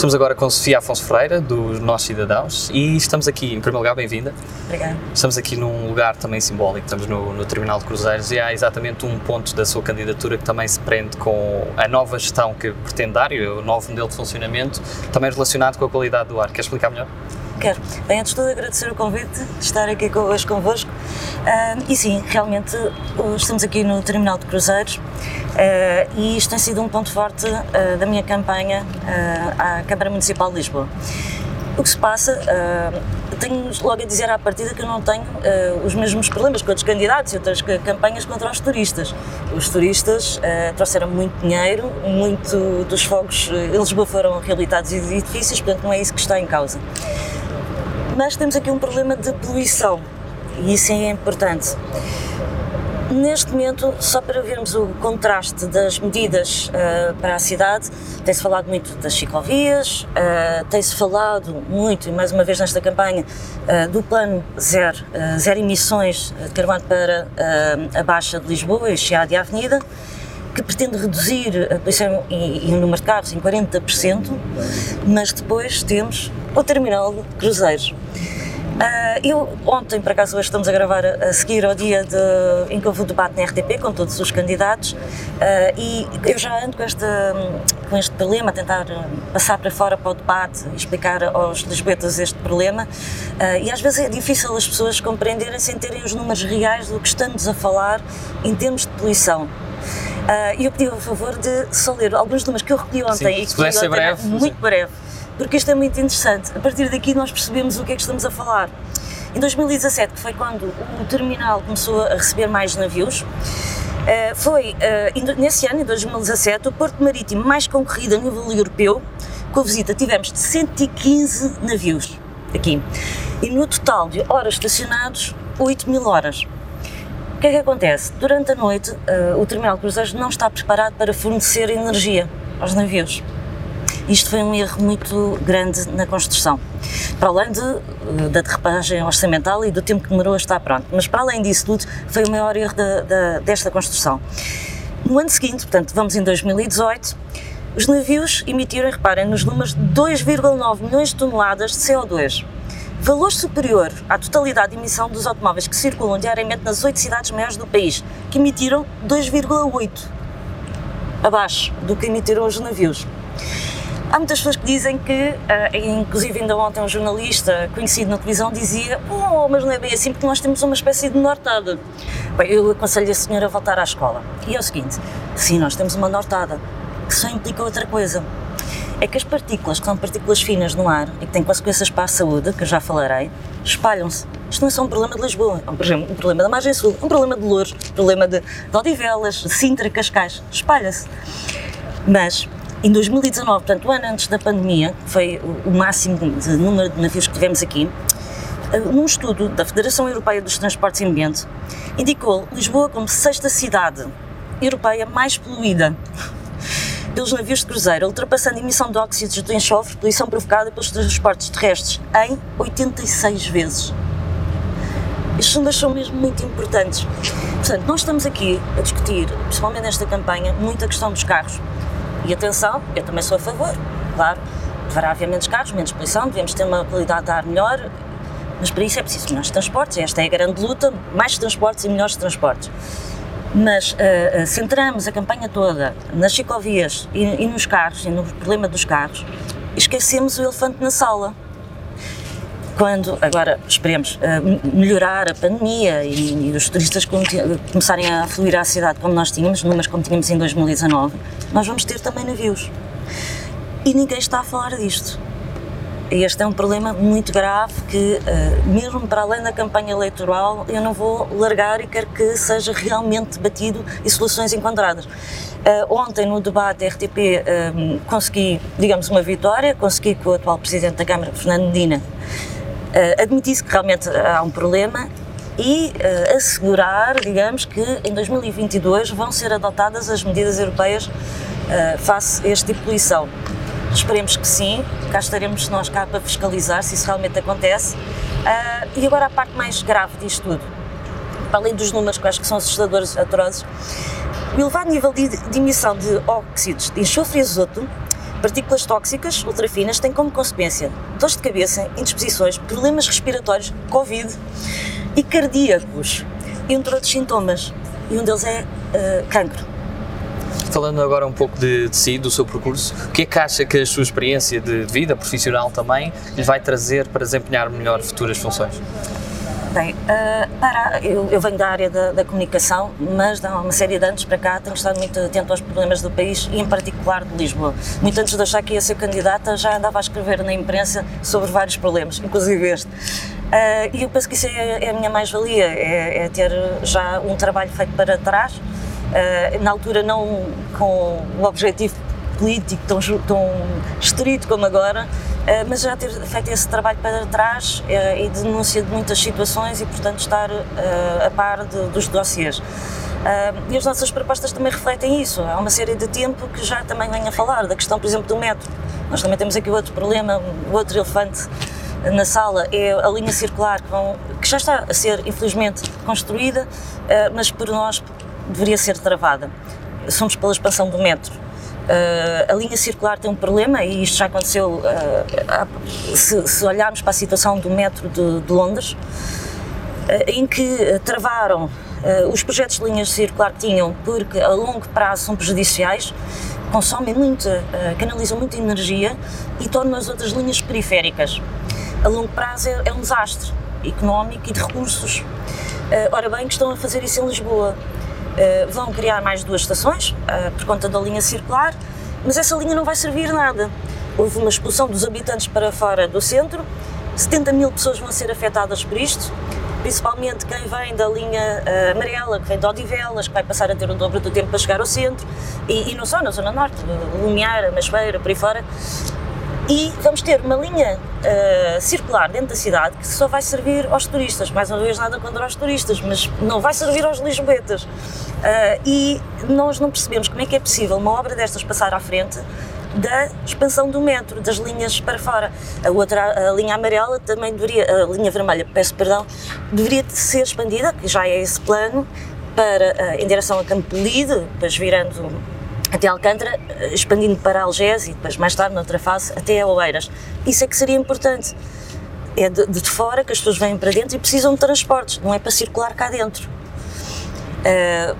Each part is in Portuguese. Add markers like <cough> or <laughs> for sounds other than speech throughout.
Estamos agora com Sofia Afonso Freira, dos Nós Cidadãos, e estamos aqui, em primeiro lugar, bem-vinda. Obrigada. Estamos aqui num lugar também simbólico, estamos no, no Tribunal de Cruzeiros e há exatamente um ponto da sua candidatura que também se prende com a nova gestão que pretende dar e o novo modelo de funcionamento, também relacionado com a qualidade do ar. Quer explicar melhor? Quero. Bem, antes de tudo, agradecer o convite estar aqui hoje convosco. Uh, e sim, realmente estamos aqui no Terminal de Cruzeiros uh, e isto tem sido um ponto forte uh, da minha campanha à Câmara Municipal de Lisboa. O que se passa, tenho logo a dizer à partida que eu não tenho os mesmos problemas com outros candidatos e outras campanhas contra os turistas. Os turistas trouxeram muito dinheiro, muito dos fogos em Lisboa foram reabilitados edifícios, portanto não é isso que está em causa mas temos aqui um problema de poluição e isso é importante. Neste momento, só para vermos o contraste das medidas uh, para a cidade, tem-se falado muito das ciclovias, uh, tem-se falado muito, e mais uma vez nesta campanha, uh, do plano zero, zero emissões de carbono para a Baixa de Lisboa e Chiado e a Avenida, que pretende reduzir a poluição e, e o número de carros em 40%, mas depois temos o terminal de cruzeiros. Uh, eu, ontem, por acaso, hoje estamos a gravar a, seguir ao dia de, em que houve o debate na RTP com todos os candidatos uh, e eu já ando com este, com este problema, a tentar passar para fora para o debate explicar aos lisboetas este problema uh, e às vezes é difícil as pessoas compreenderem sem terem os números reais do que estamos a falar em termos de poluição. E eu pedi a favor de só ler alguns números que eu recolhi ontem Sim, e que se ser breve, muito breve porque isto é muito interessante. A partir daqui nós percebemos o que é que estamos a falar. Em 2017, que foi quando o terminal começou a receber mais navios, eh, foi eh, nesse ano, em 2017, o porto marítimo mais concorrido a nível europeu. Com a visita tivemos de 115 navios aqui. E no total de horas estacionados, 8 mil horas. O que é que acontece? Durante a noite, eh, o terminal de cruzeiros não está preparado para fornecer energia aos navios. Isto foi um erro muito grande na construção. Para além de, eh, da derrapagem orçamental e do tempo que demorou a estar pronto. Mas para além disso tudo, foi o maior erro da, da, desta construção. No ano seguinte, portanto, vamos em 2018, os navios emitiram, reparem, nos números 2,9 milhões de toneladas de CO2. Valor superior à totalidade de emissão dos automóveis que circulam diariamente nas oito cidades maiores do país, que emitiram 2,8 abaixo do que emitiram os navios. Há muitas pessoas que dizem que, uh, inclusive ainda ontem um jornalista conhecido na televisão dizia oh, mas não é bem assim porque nós temos uma espécie de nortada. Bem, eu aconselho a senhora a voltar à escola. E é o seguinte, sim, nós temos uma nortada, que só implica outra coisa. É que as partículas, que são partículas finas no ar e que têm consequências para a saúde, que eu já falarei, espalham-se. Isto não é só um problema de Lisboa, é um, um problema da margem sul, um problema de Louros, um problema de, de Odivelas, de Sintra, Cascais, espalha-se. Mas em 2019, portanto, o ano antes da pandemia, foi o máximo de número de navios que tivemos aqui, eh, num estudo da Federação Europeia dos Transportes e Ambiente, indicou Lisboa como sexta cidade europeia mais poluída pelos navios de cruzeiro, ultrapassando a emissão de óxidos de enxofre, poluição provocada pelos transportes terrestres, em 86 vezes. Estes números são mesmo muito importantes. Portanto, nós estamos aqui a discutir, principalmente nesta campanha, muito a questão dos carros. E atenção, eu também sou a favor, claro, deverá haver menos carros, menos poluição, devemos ter uma qualidade de ar melhor, mas para isso é preciso melhores transportes, esta é a grande luta, mais transportes e melhores transportes. Mas uh, uh, centramos a campanha toda nas ciclovias e, e nos carros, e no problema dos carros, esquecemos o elefante na sala, quando, agora esperemos, eh, melhorar a pandemia e, e os turistas começarem a fluir à cidade como nós tínhamos, números como tínhamos em 2019, nós vamos ter também navios. E ninguém está a falar disto. Este é um problema muito grave que, eh, mesmo para além da campanha eleitoral, eu não vou largar e quero que seja realmente debatido e soluções encontradas. Uh, ontem, no debate RTP, consegui, digamos, uma vitória, consegui que o atual Presidente da Câmara, Fernando Medina, admitisse que realmente há um problema e assegurar, digamos, que em 2022 vão ser adotadas as medidas europeias face a este tipo de poluição. Esperemos que sim, cá estaremos nós cá para fiscalizar se isso realmente acontece. Uh, e agora a parte mais grave disto tudo, para além dos números que eu acho que são assustadores, atrozes, o elevado nível de, de emissão de óxidos de enxofre e azoto Partículas tóxicas ultrafinas têm como consequência dores de cabeça, indisposições, problemas respiratórios, Covid e cardíacos, entre outros sintomas. E um deles é uh, cancro. Falando agora um pouco de, de, si, do seu percurso, o que é que acha que a sua experiência de vida profissional também lhe vai trazer para desempenhar melhor futuras funções? Bem, uh, para, eu, eu, venho da área da, da, comunicação, mas há uma série de anos para cá tenho estado muito atento aos problemas do país e, em particular, de Lisboa. Muito antes de achar que ia ser candidata, já andava a escrever na imprensa sobre vários problemas, inclusive este. Uh, e eu penso que isso é, é a minha mais-valia, é, é, ter já um trabalho feito para trás, uh, na altura não com o objetivo político tão, tão estrito como agora, eh, mas já ter feito esse trabalho para trás eh, e denúncia de muitas situações e, portanto, estar a par de, dos dossiês. e as nossas propostas também refletem isso. Há uma série de tempo que já também venho a falar, da questão, por exemplo, do metro. Nós também temos aqui outro problema, outro elefante na sala é a linha circular que já está a ser, infelizmente, construída, mas por nós deveria ser travada. Somos pela expansão do metro Uh, a linha circular tem um problema e isto já aconteceu uh, se, se, olharmos para a situação do metro de, de Londres, uh, em que travaram os projetos de linhas circular que tinham porque a longo prazo são prejudiciais, consomem muita, canalizam muita energia e tornam as outras linhas periféricas. A longo prazo é, é um desastre económico e de recursos. ora bem, que estão a fazer isso em Lisboa eh, vão criar mais duas estações uh, por conta da linha circular, mas essa linha não vai servir nada. Houve uma expulsão dos habitantes para fora do centro, 70 mil pessoas vão ser afetadas por isto, principalmente quem vem da linha uh, amarela, que vem de Odivelas, que vai passar a ter o dobro do tempo para chegar ao centro, e, e não só na Zona Norte, Lumiar, Masbeira, por aí fora, e vamos ter uma linha uh, circular dentro da cidade que só vai servir aos turistas. Mais uma vez, nada contra os turistas, mas não vai servir aos lisboetas. Uh, e nós não percebemos como é que é possível uma obra destas passar à frente da expansão do metro, das linhas para fora. A outra, a linha amarela também deveria, a linha vermelha, peço perdão, deveria ser expandida, que já é esse plano, para, uh, em direção a Campo Lide, depois virando até Alcântara, eh, expandindo para Algés e depois mais tarde, noutra fase, até Oeiras. Isso é que seria importante. É de, de, fora que as pessoas vêm para dentro e precisam de transportes, não é para circular cá dentro. Uh,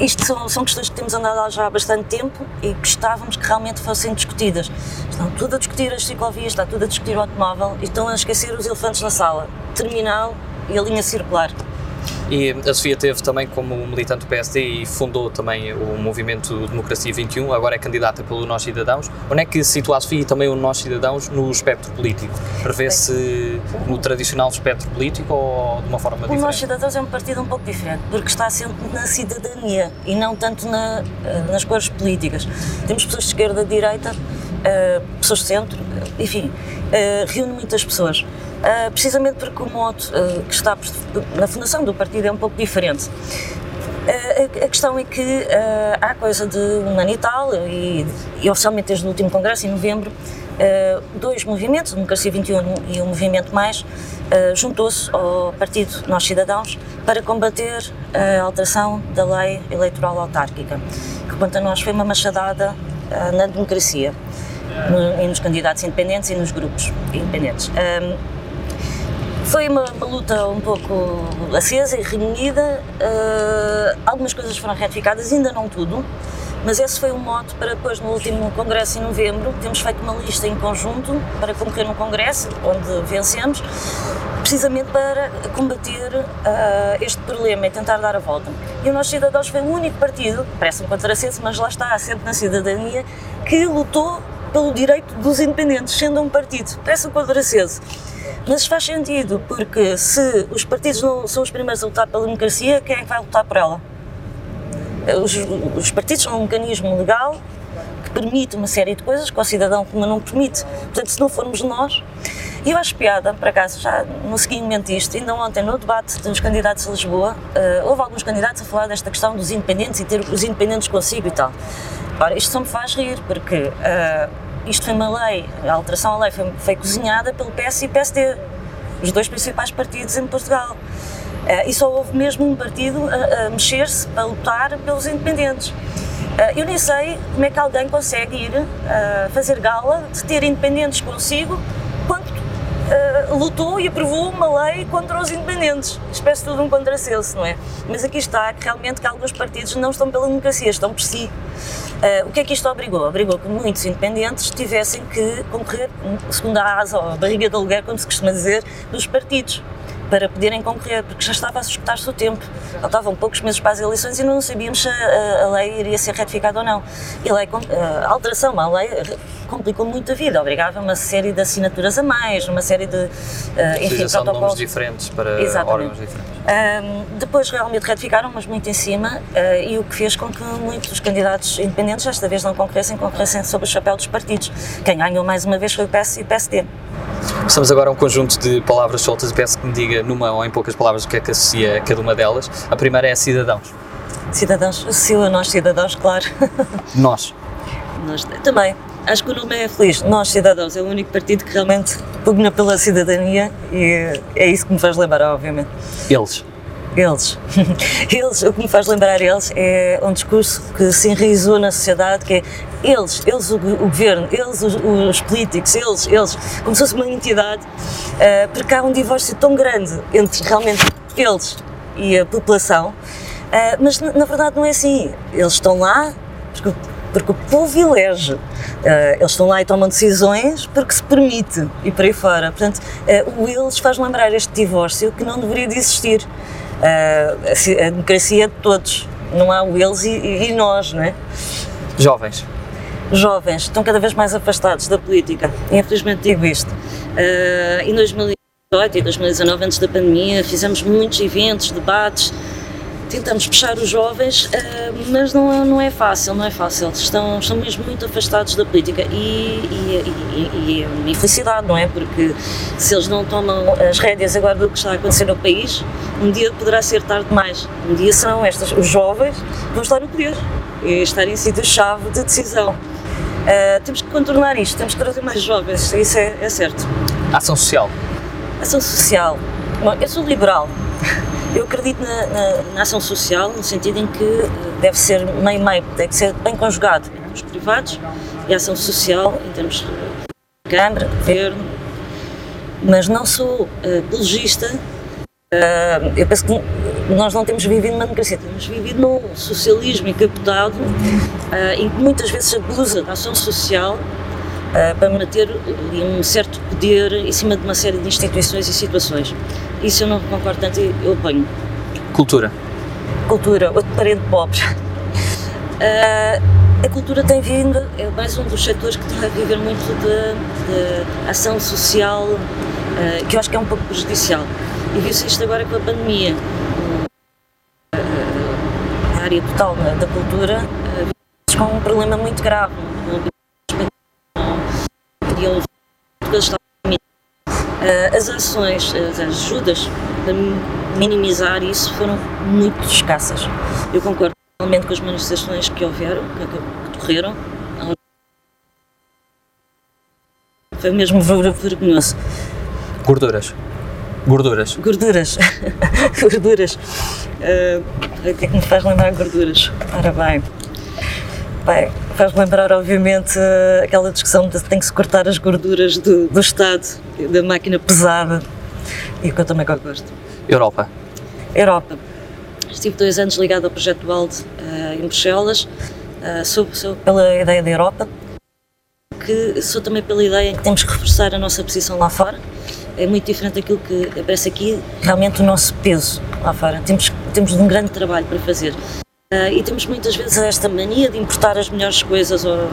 isto são, são questões que temos andado já há bastante tempo e gostávamos que realmente fossem discutidas. Estão tudo a discutir as ciclovias, está tudo a discutir o automóvel e estão a esquecer os elefantes na sala. Terminal e a linha circular. E a Sofia teve também como militante do PSD e fundou também o movimento Democracia 21, agora é candidata pelo Nós Cidadãos. Onde é que se situa a Sofia e também o Nós Cidadãos no espectro político? Prevê-se no tradicional espectro político ou de uma forma diferente? O Nós Cidadãos é um partido um pouco diferente, porque está sempre na cidadania e não tanto na, eh, nas cores políticas. Temos pessoas de esquerda, de direita, uh, pessoas de centro, enfim, uh, reúne muitas pessoas. Uh, precisamente porque o modo que está na fundação do partido é um pouco diferente. A, a, questão é que há coisa de um ano e tal, e, e oficialmente desde o último congresso, em novembro, dois movimentos, o Democracia 21 e o Movimento Mais, juntou-se ao Partido Nós Cidadãos para combater a alteração da lei eleitoral autárquica, que quanto a nós foi uma machadada na democracia. No, nos candidatos independentes e nos grupos independentes. Foi uma, uma, luta um pouco acesa e renhida. Uh, algumas coisas foram retificadas, ainda não tudo, mas esse foi o mote para depois, no último congresso em novembro, temos feito uma lista em conjunto para concorrer no congresso, onde vencemos, precisamente para combater uh, este problema e tentar dar a volta. E o Nós Cidadãos foi o único partido, parece-me contrassenso, mas lá está, assente na cidadania, que lutou pelo direito dos independentes, sendo um partido, parece-me contrassenso mas faz sentido, porque se os partidos não são os primeiros a lutar pela democracia, quem é que vai lutar por ela? Os, os partidos são um mecanismo legal que permite uma série de coisas que o cidadão comum não permite. Portanto, se não formos nós. E eu acho piada, por acaso, já no seguimento disto, ainda ontem no debate dos candidatos a Lisboa, uh, houve alguns candidatos a falar desta questão dos independentes e ter os independentes consigo e tal. Ora, isto só me faz rir, porque. Uh, isto foi uma lei, a alteração à lei foi, foi cozinhada pelo PS e PSD, os dois principais partidos em Portugal. Uh, e só houve mesmo um partido a, a mexer-se para lutar pelos independentes. eu nem sei como é que alguém consegue ir fazer gala de ter independentes consigo quando uh, lutou e aprovou uma lei contra os independentes. Espécie tudo um contrassenso, não é? Mas aqui está que realmente que alguns partidos não estão pela democracia, estão por si. Uh, o que é que isto obrigou? Obrigou que muitos independentes tivessem que concorrer, segundo a asa ou a barriga de aluguer, como se costuma dizer, dos partidos para poderem concorrer, porque já estava a escutar-se o tempo. Faltavam poucos meses para as eleições e não sabíamos se a, a lei iria ser ratificada ou não. E a, lei, a alteração à lei complicou muito a vida, obrigava uma série de assinaturas a mais, uma série de uh, enfim, Seja, protocolos. diferentes para Exatamente. órgãos diferentes. Um, depois realmente ratificaram, mas muito em cima, uh, e o que fez com que muitos candidatos independentes desta vez não concorressem, concorressem sob o chapéu dos partidos. Quem ganhou mais uma vez foi o PS e o PSD. Estamos agora a um conjunto de palavras soltas e peço que me diga, numa ou em poucas palavras, o que é que associa a cada uma delas. A primeira é cidadãos. Cidadãos, associo a nós cidadãos, claro. <laughs> Nós. Nós também. Acho que o nome é feliz. Nós, cidadãos, é o único partido que realmente pugna pela cidadania e é isso que me faz lembrar, obviamente. Eles. Eles. <laughs> eles, o que me faz lembrar eles é um discurso que se enraizou na sociedade, que é eles, eles o, o governo, eles os, os, políticos, eles, eles, como se fosse uma entidade, uh, porque há um divórcio tão grande entre realmente eles e a população, uh, mas na, na verdade não é assim. Eles estão lá porque porque o povo elege. Uh, eles estão lá e tomam decisões porque se permite e por aí fora. Portanto, o eles faz lembrar este divórcio que não deveria de existir. Uh, a, democracia é de todos, não há o eles e, e, nós, não é? Jovens. Jovens estão cada vez mais afastados da política. Infelizmente digo isto. em 2018 e 2019, antes da pandemia, fizemos muitos eventos, debates tentamos puxar os jovens, eh, mas não, é, não é fácil, não é fácil. Estão, estão mesmo muito afastados da política e, e é uma infelicidade, não é? Porque se eles não tomam as rédeas agora do que está a acontecer no país, um dia poderá ser tarde demais. Um dia serão estas, os jovens vão estar no poder e estar em sítios-chave de decisão. Uh, temos que contornar isto, temos que trazer mais jovens, isso é, é certo. Ação social. Ação social. Bom, eu sou liberal, eu acredito na, na, na, ação social, no sentido em que deve ser meio-meio, deve ser bem conjugado em termos privados e ação social em termos de Câmara, Governo, mas não sou uh, apologista. Uh, eu penso que nós não temos vivido numa democracia, temos vivido num socialismo encapotado uh, em que muitas vezes abusa da ação social uh, para manter um certo poder em cima de uma série de instituições e situações. Isso eu não concordo tanto e eu oponho. Cultura. Cultura, outro parente pobre. Uh, a cultura tem vindo, é mais um dos setores que está a viver muito de, de ação social, uh, que eu acho que é um pouco prejudicial. E viu-se isto agora com a pandemia. a área total da, cultura uh, com um problema muito grave. Eh, as ações, as ajudas para minimizar isso foram muito escassas. Eu concordo totalmente com as manifestações que houveram, que, que. Foi mesmo vergonhoso. Gorduras. Gorduras. Gorduras. <laughs> gorduras. Uh, me faz lembrar gorduras? Ora bem. Bem, faz lembrar, obviamente, aquela discussão de tem que se cortar as gorduras do, do Estado, da máquina pesada, e que eu também gosto. Europa. Europa. Estive dois anos ligado ao projeto WALD uh, em Bruxelas, uh, sou, sou pela ideia da Europa, que sou também pela ideia que temos que reforçar a nossa posição lá fora. É muito diferente daquilo que aparece aqui, realmente o nosso peso lá fora. Temos, temos um grande trabalho para fazer. Uh, e temos muitas vezes esta mania de importar as melhores coisas, ou, uh,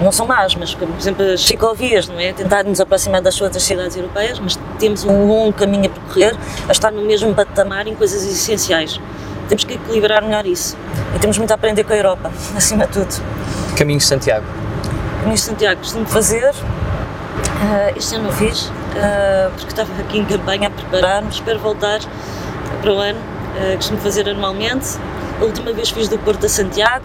não são más, mas como por exemplo as ciclovias, não é? Tentar nos aproximar das outras cidades europeias, mas temos um longo caminho a percorrer a estar no mesmo patamar em coisas essenciais. Temos que equilibrar melhor isso. E temos muito a aprender com a Europa, <laughs> acima de tudo. Caminho de Santiago. Caminho de Santiago, costumo fazer. Uh, este ano não fiz, porque estava aqui em campanha a preparar-me, espero voltar para o ano. costumo fazer anualmente a última vez fiz do Porto a Santiago,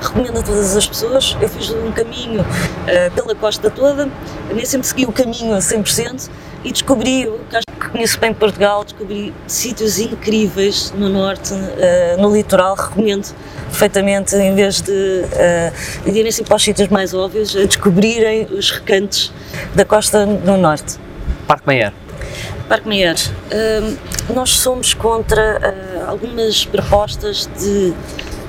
recomendo a todas as pessoas. Eu fiz um caminho uh, pela costa toda, nem sempre segui o caminho a 100% e descobri que que conheço bem Portugal, descobri sítios incríveis no norte, uh, no litoral, recomendo perfeitamente, em vez de uh, irem assim para os sítios mais óbvios, a descobrirem os recantos da costa no norte. Parque Meyer. Parque Meyer. Uh, nós somos contra uh, algumas propostas de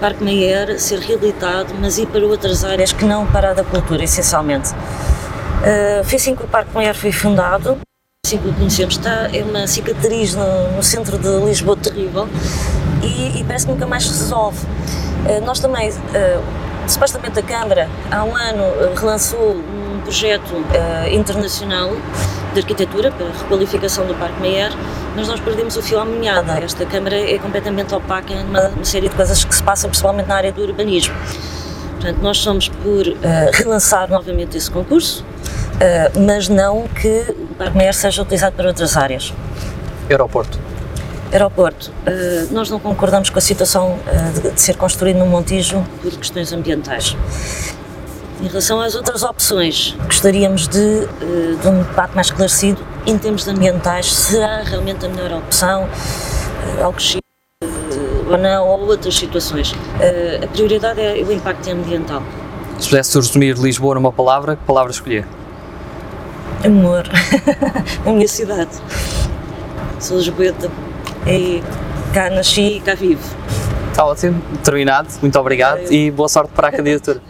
Parque Meyer ser reabilitado, mas ir para outras áreas que não para a da cultura, essencialmente. Uh, foi assim que o Parque Meyer foi fundado, assim que o conhecemos. Está, é uma cicatriz no, no centro de Lisboa terrível e, e, parece que nunca mais se resolve. Uh, nós também, uh, supostamente a Câmara, há um ano, relançou projeto internacional de arquitetura para a requalificação do Parque Meyer, mas nós perdemos o fio à meada. Esta Câmara é completamente opaca em uma, uma série de coisas que se passam, principalmente na área do urbanismo. Portanto, nós somos por uh, relançar novamente esse concurso, uh, mas não que o Parque Meyer seja utilizado para outras áreas. Aeroporto. Aeroporto. Uh, nós não concordamos com a situação de, de ser construído no Montijo por questões ambientais. Em relação às outras opções, gostaríamos de, eh, de um debate mais esclarecido em termos ambientais. Será realmente a melhor opção? Eh, algo X eh, ou não, ou outras situações. A prioridade é o impacto ambiental. Se pudesse resumir Lisboa numa palavra, que palavra escolher? Amor. <laughs> a minha cidade. Sou lisboeta e cá nasci e cá vivo. Está ótimo, terminado. Muito obrigado e boa sorte para a candidatura.